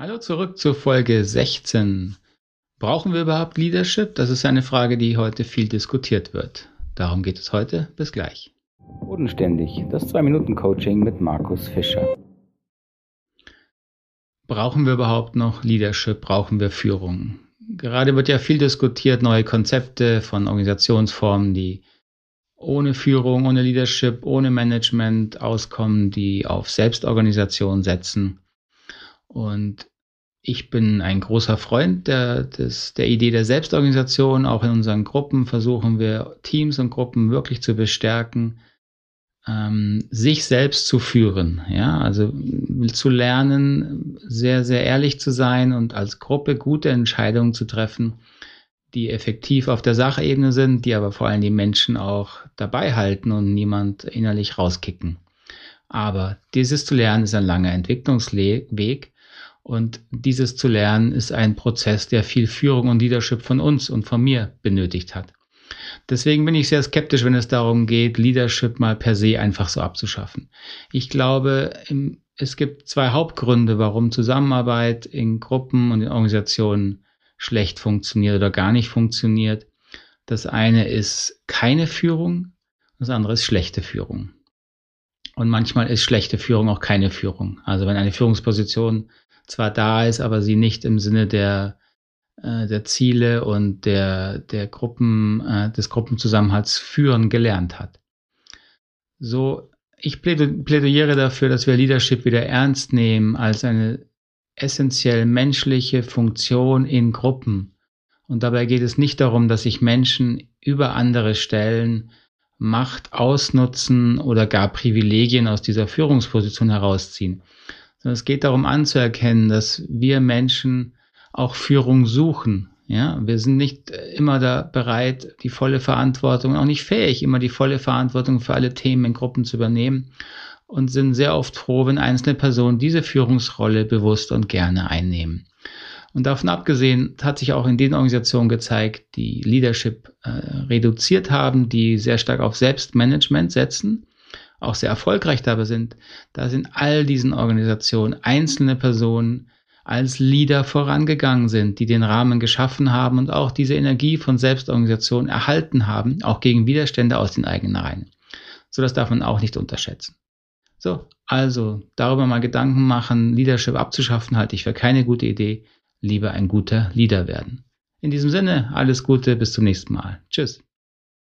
Hallo zurück zur Folge 16. Brauchen wir überhaupt Leadership? Das ist eine Frage, die heute viel diskutiert wird. Darum geht es heute. Bis gleich. Bodenständig, das 2-Minuten-Coaching mit Markus Fischer. Brauchen wir überhaupt noch Leadership? Brauchen wir Führung? Gerade wird ja viel diskutiert, neue Konzepte von Organisationsformen, die ohne Führung, ohne Leadership, ohne Management auskommen, die auf Selbstorganisation setzen. Und ich bin ein großer Freund der, des, der Idee der Selbstorganisation. Auch in unseren Gruppen versuchen wir Teams und Gruppen wirklich zu bestärken, ähm, sich selbst zu führen. Ja, also zu lernen, sehr, sehr ehrlich zu sein und als Gruppe gute Entscheidungen zu treffen, die effektiv auf der Sachebene sind, die aber vor allem die Menschen auch dabei halten und niemand innerlich rauskicken. Aber dieses zu lernen ist ein langer Entwicklungsweg und dieses zu lernen ist ein Prozess, der viel Führung und Leadership von uns und von mir benötigt hat. Deswegen bin ich sehr skeptisch, wenn es darum geht, Leadership mal per se einfach so abzuschaffen. Ich glaube, es gibt zwei Hauptgründe, warum Zusammenarbeit in Gruppen und in Organisationen schlecht funktioniert oder gar nicht funktioniert. Das eine ist keine Führung, das andere ist schlechte Führung. Und manchmal ist schlechte Führung auch keine Führung. Also wenn eine Führungsposition zwar da ist, aber sie nicht im Sinne der, äh, der Ziele und der, der Gruppen, äh, des Gruppenzusammenhalts führen gelernt hat. So, ich plädiere dafür, dass wir Leadership wieder ernst nehmen als eine essentiell menschliche Funktion in Gruppen. Und dabei geht es nicht darum, dass sich Menschen über andere stellen, Macht ausnutzen oder gar Privilegien aus dieser Führungsposition herausziehen, sondern es geht darum anzuerkennen, dass wir Menschen auch Führung suchen. Ja, wir sind nicht immer da bereit, die volle Verantwortung, auch nicht fähig, immer die volle Verantwortung für alle Themen in Gruppen zu übernehmen und sind sehr oft froh, wenn einzelne Personen diese Führungsrolle bewusst und gerne einnehmen. Und davon abgesehen hat sich auch in den Organisationen gezeigt, die Leadership äh, reduziert haben, die sehr stark auf Selbstmanagement setzen auch sehr erfolgreich dabei sind, da sind all diesen Organisationen einzelne Personen als Leader vorangegangen sind, die den Rahmen geschaffen haben und auch diese Energie von Selbstorganisation erhalten haben, auch gegen Widerstände aus den eigenen Reihen. So, das darf man auch nicht unterschätzen. So, also darüber mal Gedanken machen, Leadership abzuschaffen, halte ich für keine gute Idee. Lieber ein guter Leader werden. In diesem Sinne, alles Gute, bis zum nächsten Mal. Tschüss.